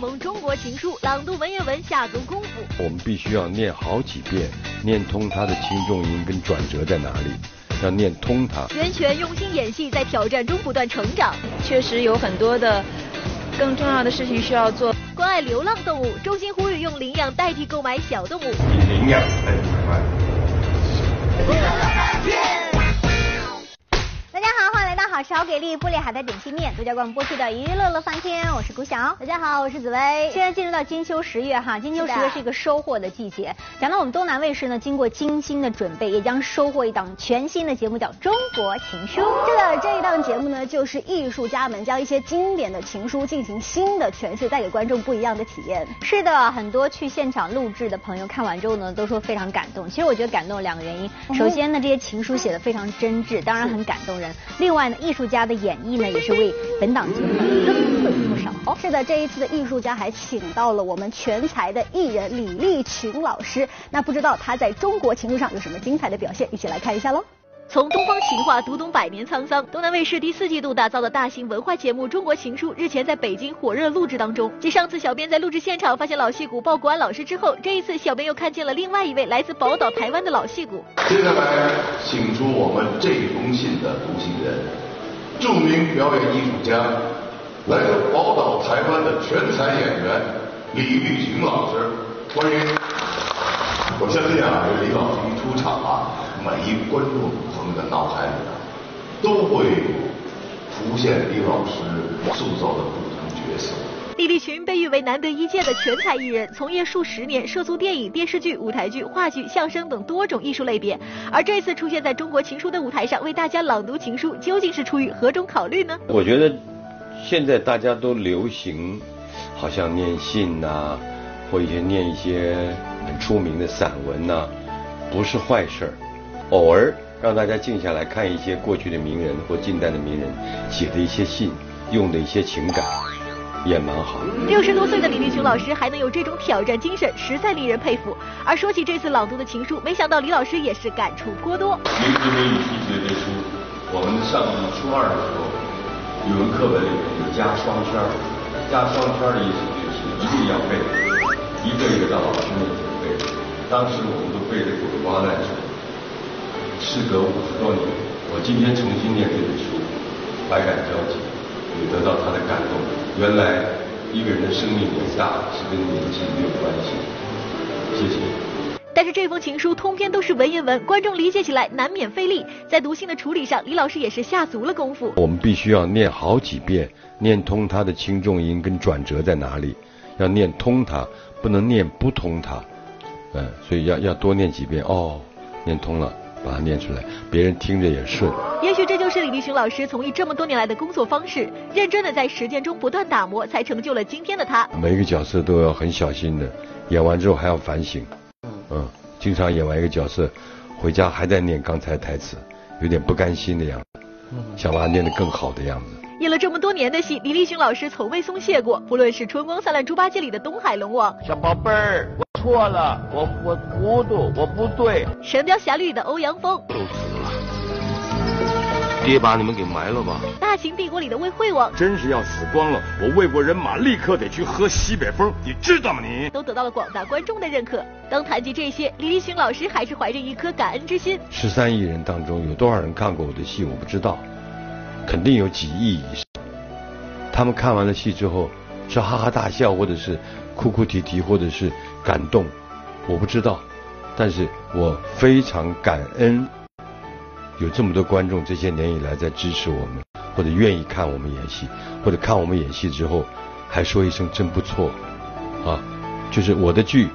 盟中国情书，朗读文言文，下足功夫。我们必须要念好几遍，念通它的轻重音跟转折在哪里，要念通它。袁泉用心演戏，在挑战中不断成长。确实有很多的更重要的事情需要做。关爱流浪动物，衷心呼吁用领养代替购买小动物。以领养代替买卖。大家好，欢迎来到好给力玻璃海苔点心面，独家冠播出的娱乐乐翻天，我是顾晓。大家好，我是紫薇。现在进入到金秋十月哈，金秋十月是一个收获的季节。讲到我们东南卫视呢，经过精心的准备，也将收获一档全新的节目，叫《中国情书》。是的，这一档节目呢，就是艺术家们将一些经典的情书进行新的诠释，带给观众不一样的体验。是的，很多去现场录制的朋友看完之后呢，都说非常感动。其实我觉得感动有两个原因，首先呢，这些情书写的非常真挚，当然很感动人。另外呢，艺术家的演绎呢，也是为本档节目增色不少。是的，这一次的艺术家还请到了我们全才的艺人李立群老师。那不知道他在中国情路上有什么精彩的表现？一起来看一下喽。从东方情话读懂百年沧桑，东南卫视第四季度打造的大型文化节目《中国情书》日前在北京火热录制当中。继上次小编在录制现场发现老戏骨鲍国安老师之后，这一次小编又看见了另外一位来自宝岛台湾的老戏骨。接下来，请出我们这封信的读信人，著名表演艺术家，来自宝岛台湾的全才演员李立群老师，欢迎。我相信啊，这李老师一出场啊，每一观众朋友的脑海里啊，都会浮现李老师塑造的不同角色。李立群被誉为难得一见的全才艺人，从业数十年，涉足电影、电视剧、舞台剧、话剧、相声等多种艺术类别。而这次出现在中国情书的舞台上，为大家朗读情书，究竟是出于何种考虑呢？我觉得现在大家都流行，好像念信呐，或一些念一些很出名的散文呐，不是坏事儿。偶尔让大家静下来看一些过去的名人或近代的名人写的一些信，用的一些情感。也蛮好。六十多岁的李立群老师还能有这种挑战精神，实在令人佩服。而说起这次朗读的情书，没想到李老师也是感触颇多。名字英语细节的书，我们上初二的时候，语文课本里面有加双圈加双圈的意思就是一定要背，一个一个到老师面前背。当时我们都背得滚瓜烂熟。事隔五十多年，我今天重新念这本书，百感交集。也得到他的感动。原来一个人的生命伟大是跟年纪没有关系。谢谢。但是这封情书通篇都是文言文，观众理解起来难免费力。在读信的处理上，李老师也是下足了功夫。我们必须要念好几遍，念通它的轻重音跟转折在哪里，要念通它，不能念不通它。嗯，所以要要多念几遍。哦，念通了。把它念出来，别人听着也顺。也许这就是李立群老师从艺这么多年来的工作方式，认真的在实践中不断打磨，才成就了今天的他。每一个角色都要很小心的，演完之后还要反省。嗯，经常演完一个角色，回家还在念刚才台词，有点不甘心的样子，想把它念得更好的样子。演了这么多年的戏，李立群老师从未松懈过，不论是《春光灿烂猪八戒》里的东海龙王，小宝贝儿。错了，我我糊涂，我不对。神雕侠侣里的欧阳锋都死了，爹把你们给埋了吧。大秦帝国里的魏惠王真是要死光了，我魏国人马立刻得去喝西北风，你知道吗？你都得到了广大观众的认可。当谈及这些，李立群老师还是怀着一颗感恩之心。十三亿人当中有多少人看过我的戏？我不知道，肯定有几亿以上。他们看完了戏之后，是哈哈大笑，或者是哭哭啼啼，或者是。感动，我不知道，但是我非常感恩，有这么多观众这些年以来在支持我们，或者愿意看我们演戏，或者看我们演戏之后还说一声真不错，啊，就是我的剧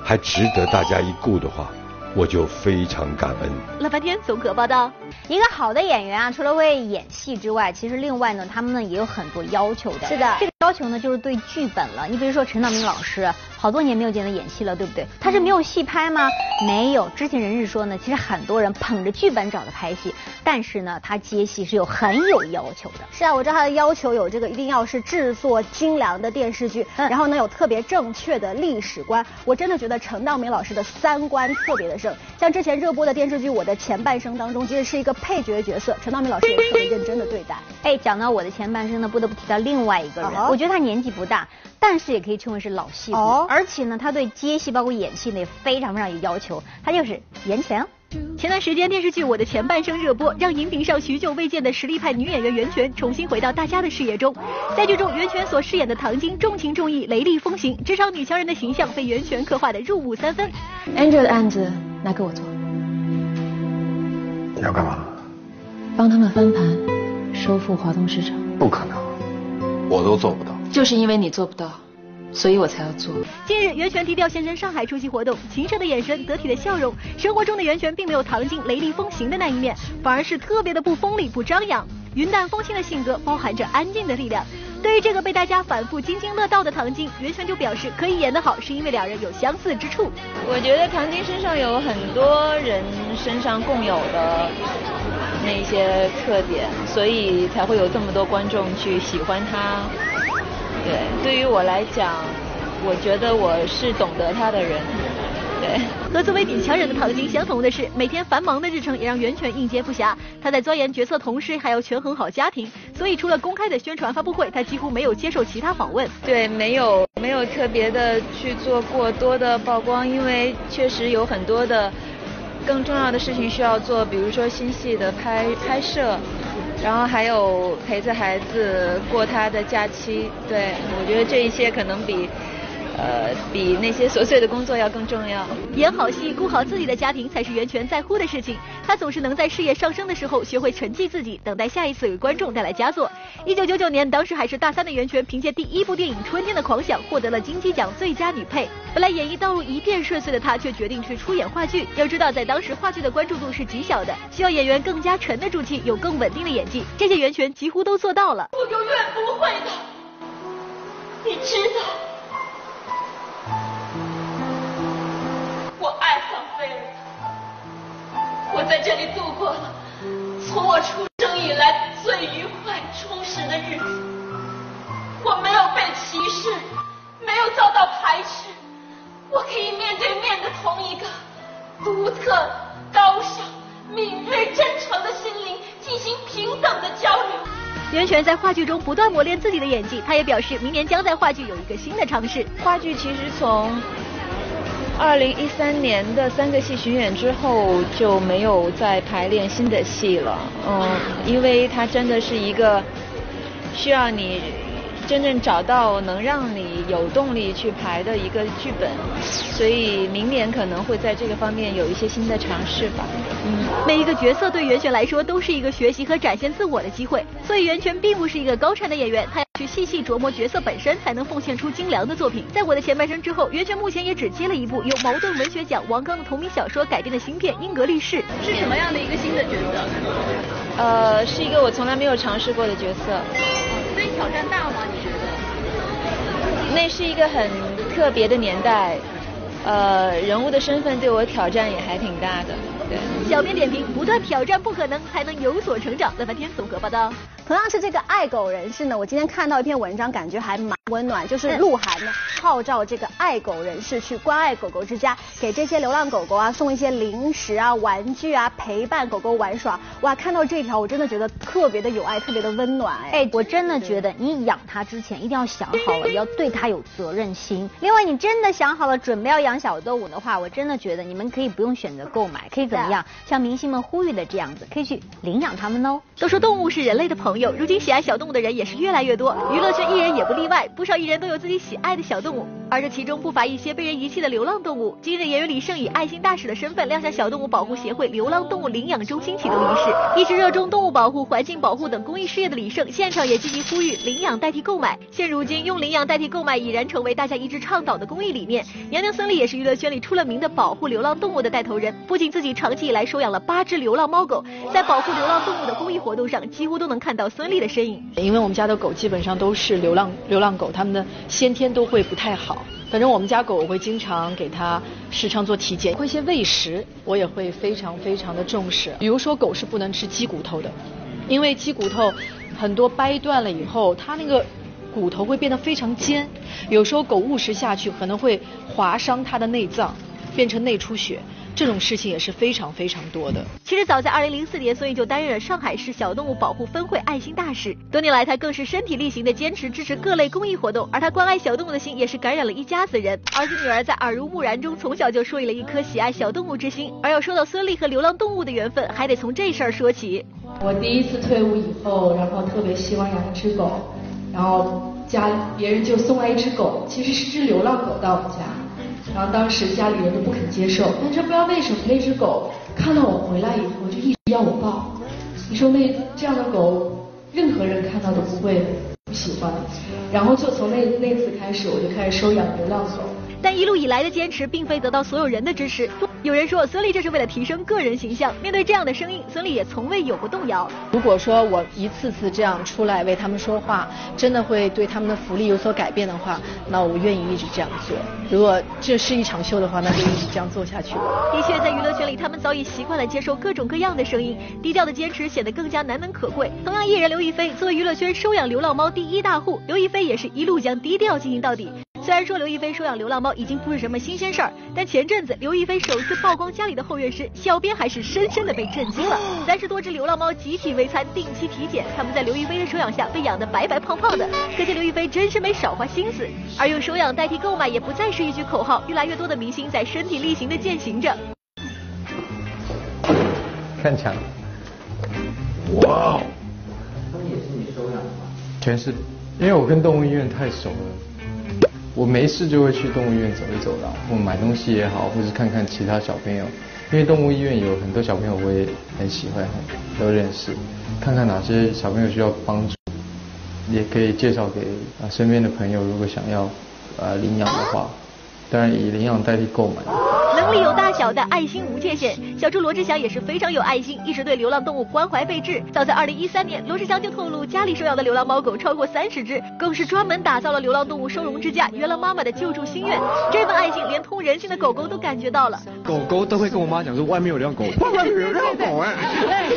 还值得大家一顾的话。我就非常感恩。乐翻天总可报道，一个好的演员啊，除了为演戏之外，其实另外呢，他们呢也有很多要求的。是的，这个要求呢就是对剧本了。你比如说陈道明老师，好多年没有见他演戏了，对不对？他是没有戏拍吗？没有。之前人士说呢，其实很多人捧着剧本找他拍戏，但是呢，他接戏是有很有要求的。是啊，我知道他的要求有这个，一定要是制作精良的电视剧，然后呢有特别正确的历史观。我真的觉得陈道明老师的三观特别的正。像之前热播的电视剧《我的前半生》当中，其实是一个配角角色，陈道明老师也特别认真的对待。哎，讲到我的前半生呢，不得不提到另外一个人，我觉得他年纪不大，但是也可以称为是老戏骨。哦而且呢，他对接戏包括演戏呢也非常非常有要求。他就是袁泉。前段时间电视剧《我的前半生》热播，让荧屏上许久未见的实力派女演员袁泉重新回到大家的视野中。在剧中，袁泉所饰演的唐晶重情重义、雷厉风行，职场女强人的形象被袁泉刻画的入木三分。Angel 的案子拿给我做，你要干嘛？帮他们翻盘，收复华东市场。不可能，我都做不到。就是因为你做不到，所以我才要做。近日，袁泉低调现身上海出席活动，情澈的眼神，得体的笑容。生活中的袁泉并没有唐晶雷厉风行的那一面，反而是特别的不锋利、不张扬。云淡风轻的性格包含着安静的力量。对于这个被大家反复津津乐道的唐晶，袁泉就表示可以演得好，是因为两人有相似之处。我觉得唐晶身上有很多人身上共有的那些特点，所以才会有这么多观众去喜欢他。对，对于我来讲，我觉得我是懂得他的人。对。和作为女强人的唐晶相同的是，每天繁忙的日程也让袁泉应接不暇。她在钻研角色同时，还要权衡好家庭，所以除了公开的宣传发布会，她几乎没有接受其他访问。对，没有没有特别的去做过多的曝光，因为确实有很多的更重要的事情需要做，比如说新戏的拍拍摄，然后还有陪着孩子过他的假期。对我觉得这一些可能比。呃，比那些琐碎的工作要更重要。演好戏，顾好自己的家庭，才是袁泉在乎的事情。她总是能在事业上升的时候，学会沉寂自己，等待下一次给观众带来佳作。一九九九年，当时还是大三的袁泉，凭借第一部电影《春天的狂想》获得了金鸡奖最佳女配。本来演艺道路一片顺遂的她，却决定去出演话剧。要知道，在当时话剧的关注度是极小的，需要演员更加沉得住气，有更稳定的演技。这些袁泉几乎都做到了。我永远不会的，你知道。在这里度过了从我出生以来最愉快、充实的日子。我没有被歧视，没有遭到排斥，我可以面对面的同一个独特、高尚、敏锐、真诚的心灵进行平等的交流。袁泉在话剧中不断磨练自己的演技，她也表示明年将在话剧有一个新的尝试。话剧其实从二零一三年的三个戏巡演之后就没有再排练新的戏了，嗯，因为它真的是一个需要你真正找到能让你有动力去排的一个剧本，所以明年可能会在这个方面有一些新的尝试吧。嗯，每一个角色对袁泉来说都是一个学习和展现自我的机会，所以袁泉并不是一个高产的演员，她要去细细琢磨角色本身，才能奉献出精良的作品。在我的前半生之后，袁泉目前也只接了一部由茅盾文学奖王刚的同名小说改编的新片《英格力士》。是什么样的一个新的角色？呃，是一个我从来没有尝试过的角色。所以挑战大吗？你觉得？那是一个很特别的年代，呃，人物的身份对我挑战也还挺大的。对，小编点评：不断挑战不可能，才能有所成长。乐翻天综合报道。同样是这个爱狗人士呢，我今天看到一篇文章，感觉还蛮温暖，就是鹿晗呢号召这个爱狗人士去关爱狗狗之家，给这些流浪狗狗啊送一些零食啊、玩具啊，陪伴狗狗玩耍。哇，看到这条我真的觉得特别的有爱，特别的温暖。哎，哎，我真的觉得你养它之前一定要想好了，也 要对它有责任心。另外，你真的想好了准备要养小动物的话，我真的觉得你们可以不用选择购买，可以怎么样？像明星们呼吁的这样子，可以去领养它们哦。都说动物是人类的朋友，如今喜爱小动物的人也是越来越多，娱乐圈艺人也不例外，不少艺人都有自己喜爱的小动物，而这其中不乏一些被人遗弃的流浪动物。今日演员李晟以爱心大使的身份亮相小动物保护协会流浪动物领养中心启动仪式。一直热衷动物保护、环境保护等公益事业的李晟，现场也积极呼吁领养代替购买。现如今，用领养代替购买已然成为大家一致倡导的公益理念。娘娘孙俪也是娱乐圈里出了名的保护流浪动物的带头人，不仅自己长期以来收养了八只流浪猫狗，在保护流浪动物的公益活动上，几乎都能看到孙俪的身影。因为我们家的狗基本上都是流浪流浪狗，它们的先天都会不太好。反正我们家狗，我会经常给它时常做体检，会一些喂食，我也会非常非常的重视。比如说狗是不能吃鸡骨头的，因为鸡骨头很多掰断了以后，它那个骨头会变得非常尖，有时候狗误食下去可能会划伤它的内脏，变成内出血。这种事情也是非常非常多的。其实早在2004年，孙俪就担任了上海市小动物保护分会爱心大使，多年来她更是身体力行的坚持支持各类公益活动，而她关爱小动物的心也是感染了一家子人。儿子女儿在耳濡目染中，从小就树立了一颗喜爱小动物之心。而要说到孙俪和流浪动物的缘分，还得从这事儿说起。我第一次退伍以后，然后特别希望养一只狗，然后家别人就送来一只狗，其实是只流浪狗到我们家，然后当时家里人都不肯接受，但是不知道为什么那只狗看到我回来以后就一直要我抱，你说那这样的狗，任何人看到都不会不喜欢，然后就从那那次开始，我就开始收养流浪狗。但一路以来的坚持，并非得到所有人的支持。有人说，孙俪这是为了提升个人形象。面对这样的声音，孙俪也从未有过动摇。如果说我一次次这样出来为他们说话，真的会对他们的福利有所改变的话，那我愿意一直这样做。如果这是一场秀的话，那就一直这样做下去。的确，在娱乐圈里，他们早已习惯了接受各种各样的声音，低调的坚持显得更加难能可贵。同样，艺人刘亦菲作为娱乐圈收养流浪猫第一大户，刘亦菲也是一路将低调进行到底。虽然说刘亦菲收养流浪猫已经不是什么新鲜事儿，但前阵子刘亦菲首次曝光家里的后院时，小编还是深深的被震惊了。三十多只流浪猫集体喂餐，定期体检，它们在刘亦菲的收养下被养得白白胖胖的，可见刘亦菲真是没少花心思。而用收养代替购买也不再是一句口号，越来越多的明星在身体力行的践行着。看墙。哇！他们也是你收养的吗？全是，因为我跟动物医院太熟了。我没事就会去动物医院走一走啦，或买东西也好，或是看看其他小朋友，因为动物医院有很多小朋友我也很喜欢，都认识，看看哪些小朋友需要帮助，也可以介绍给啊身边的朋友，如果想要啊领养的话，当然以领养代替购买。能力有大小，的爱心无界限。小猪罗志祥也是非常有爱心，一直对流浪动物关怀备至。早在二零一三年，罗志祥就透露家里收养的流浪猫狗超过三十只，更是专门打造了流浪动物收容之家“圆了妈妈”的救助心愿。这份爱心，连通人性的狗狗都感觉到了。狗狗都会跟我妈讲说，外面有流浪狗，外面有流浪狗哎。对，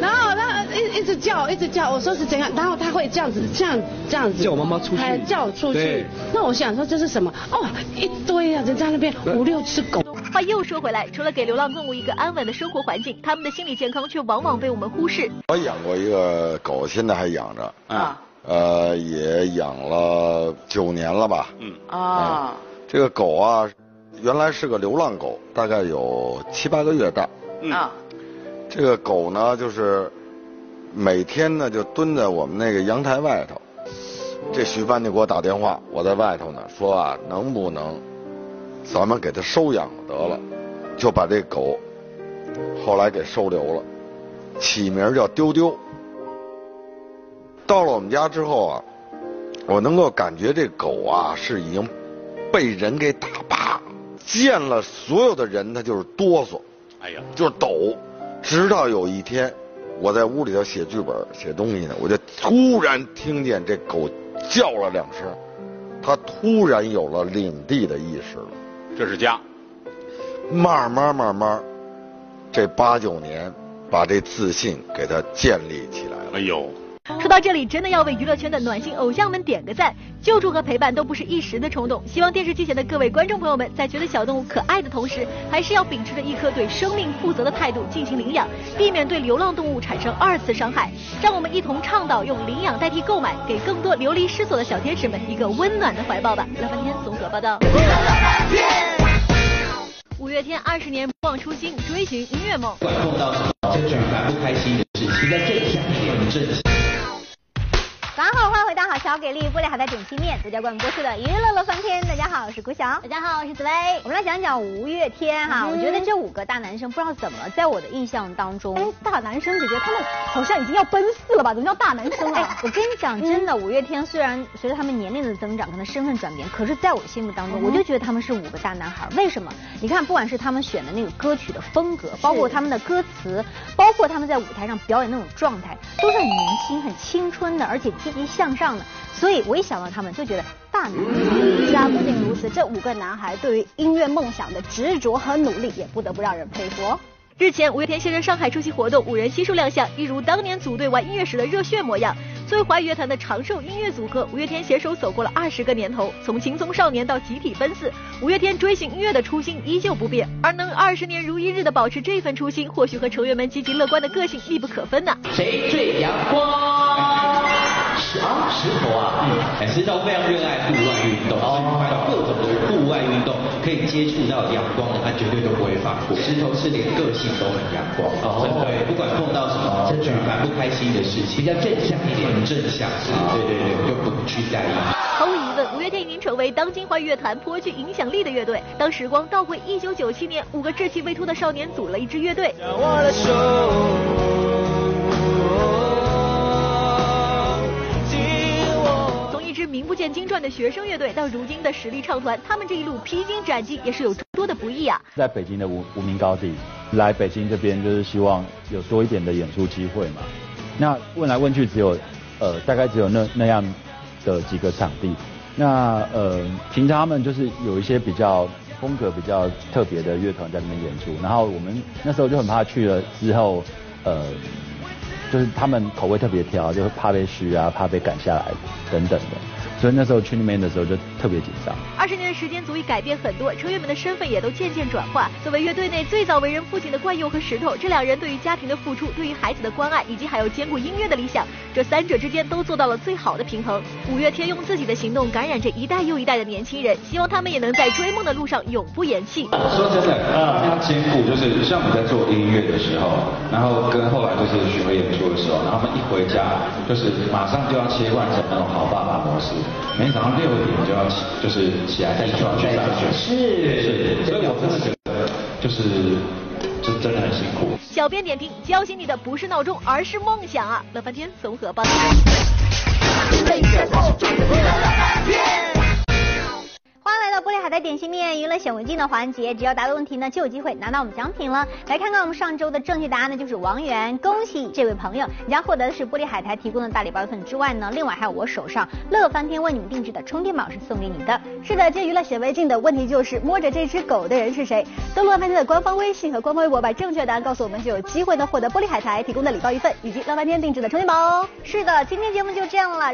然后它一一直叫，一直叫，我说是怎样，然后它会这样子，这样这样子叫我妈妈出去，叫我出去。那我想说这是什么？哦，一堆啊，人在那边五六。是狗。话又说回来，除了给流浪动物一个安稳的生活环境，他们的心理健康却往往被我们忽视。我养过一个狗，现在还养着。啊。呃，也养了九年了吧。嗯。啊。这个狗啊，原来是个流浪狗，大概有七八个月大。啊。这个狗呢，就是每天呢就蹲在我们那个阳台外头。这徐帆就给我打电话，我在外头呢，说啊，能不能？咱们给它收养得了，就把这狗后来给收留了，起名叫丢丢。到了我们家之后啊，我能够感觉这狗啊是已经被人给打趴，见了所有的人它就是哆嗦，哎呀，就是抖。直到有一天，我在屋里头写剧本写东西呢，我就突然听见这狗叫了两声，它突然有了领地的意识了。这是家，慢慢慢慢，这八九年把这自信给他建立起来了。哎呦，说到这里，真的要为娱乐圈的暖心偶像们点个赞。救助和陪伴都不是一时的冲动。希望电视机前的各位观众朋友们，在觉得小动物可爱的同时，还是要秉持着一颗对生命负责的态度进行领养，避免对流浪动物产生二次伤害。让我们一同倡导用领养代替购买，给更多流离失所的小天使们一个温暖的怀抱吧。乐翻天综合报道。五月天二十年不忘初心，追寻音乐梦。管碰到这句烦不开心的事情，在这一天很正常。大家好，欢迎回到好小给力玻璃海的点心面独家冠名播出的娱乐乐翻天。大家好，我是顾晓。大家好，我是紫薇。我们来讲讲五月天哈。我觉得这五个大男生不知道怎么，在我的印象当中，哎，大男生姐姐他们好像已经要奔四了吧？怎么叫大男生啊？我跟你讲，真的，五月天虽然随着他们年龄的增长，可能身份转变，可是在我心目当中，我就觉得他们是五个大男孩。为什么？你看，不管是他们选的那个歌曲的风格，包括他们的歌词，包括他们在舞台上表演那种状态，都是很年轻、很青春的，而且积极向上的。所以我一想到他们，就觉得大男人。是啊，不仅如此，这五个男孩对于音乐梦想的执着和努力，也不得不让人佩服。日前，五月天现身上海出席活动，五人悉数亮相，一如当年组队玩音乐时的热血模样。作为华语乐坛的长寿音乐组合，五月天携手走过了二十个年头，从青葱少年到集体奔四，五月天追寻音乐的初心依旧不变。而能二十年如一日的保持这份初心，或许和成员们积极乐观的个性密不可分呢。谁最阳光？石啊，石头啊，嗯，石头非常热爱户外运动，所以看到各种的户外运动可以接触到阳光的，他绝对都不会放过。石头是连个性都很阳光，哦，对，不管碰到什么举蛮不开心的事情，比较正向一点，正向，对对对，就不去在意。毫无疑问，五月天已经成为当今华语乐坛颇具影响力的乐队。当时光倒回一九九七年，五个稚气未脱的少年组了一支乐队。名不见经传的学生乐队到如今的实力唱团，他们这一路披荆斩棘也是有诸多的不易啊。在北京的无无名高地，来北京这边就是希望有多一点的演出机会嘛。那问来问去只有呃大概只有那那样的几个场地。那呃平常他们就是有一些比较风格比较特别的乐团在那边演出，然后我们那时候就很怕去了之后呃就是他们口味特别挑，就会怕被虚啊，怕被赶下来等等的。所以那时候去那边的时候就特别紧张。二十年的时间足以改变很多，成员们的身份也都渐渐转化。作为乐队内最早为人父亲的冠佑和石头，这两人对于家庭的付出、对于孩子的关爱，以及还有兼顾音乐的理想，这三者之间都做到了最好的平衡。五月天用自己的行动感染着一代又一代的年轻人，希望他们也能在追梦的路上永不言弃。说真的，要兼顾就是像我们在做音乐的时候，然后跟后来就是巡回演出的时候，然后他们一回家就是马上就要切换成那种好爸爸模式。每天早上六点就要起，就是起来再去上学。是是，所以我真的觉得，就是就真的很辛苦。小编点评：叫醒你的不是闹钟，而是梦想啊！乐翻天综合报道。欢迎来到玻璃海苔点心面娱乐显微镜的环节，只要答对问题呢，就有机会拿到我们奖品了。来看看我们上周的正确答案呢，就是王源，恭喜这位朋友，你将获得的是玻璃海苔提供的大礼包一份之外呢，另外还有我手上乐翻天为你们定制的充电宝是送给你的。是的，这娱乐显微镜的问题就是摸着这只狗的人是谁？登录乐翻天的官方微信和官方微博，把正确答案告诉我们，就有机会呢获得玻璃海苔提供的礼包一份以及乐翻天定制的充电宝哦。是的，今天节目就这样了。